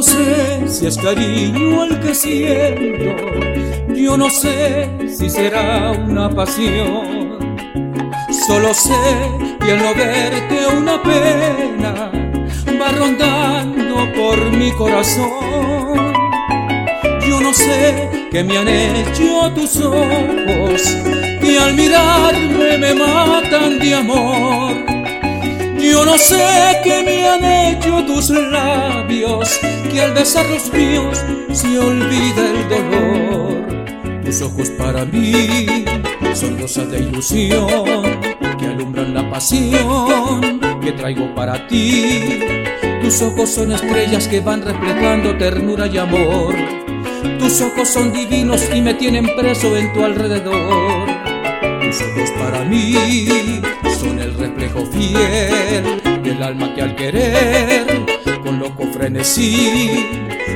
No sé si es cariño el que siento, yo no sé si será una pasión. Solo sé que al no verte una pena va rondando por mi corazón. Yo no sé qué me han hecho tus ojos, que al mirarme me matan de amor. No sé qué me han hecho tus labios, que al besar los míos se olvida el dolor. Tus ojos para mí son rosas de ilusión que alumbran la pasión que traigo para ti. Tus ojos son estrellas que van reflejando ternura y amor. Tus ojos son divinos y me tienen preso en tu alrededor. Tus ojos para mí reflejo fiel del alma que al querer con loco frenesí.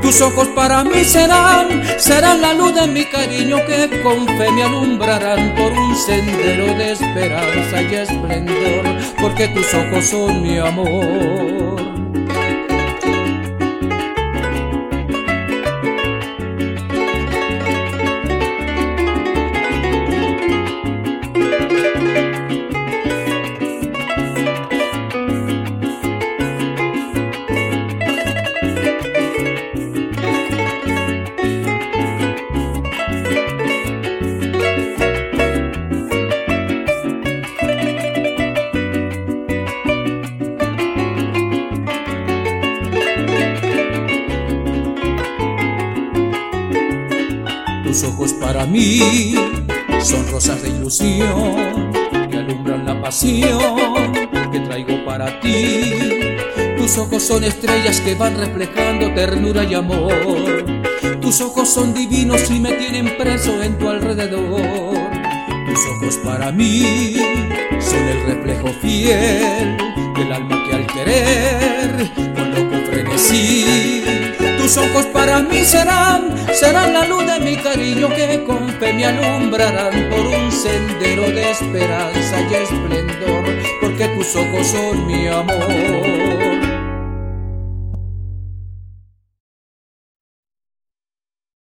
Tus ojos para mí serán, serán la luz de mi cariño que con fe me alumbrarán por un sendero de esperanza y esplendor, porque tus ojos son mi amor. Tus ojos para mí son rosas de ilusión que alumbran la pasión que traigo para ti. Tus ojos son estrellas que van reflejando ternura y amor. Tus ojos son divinos y me tienen preso en tu alrededor. Tus ojos para mí son el reflejo fiel del alma que al querer Ojos para mí serán, serán la luz de mi cariño que con fe me alumbrarán por un sendero de esperanza y esplendor, porque tus ojos son mi amor.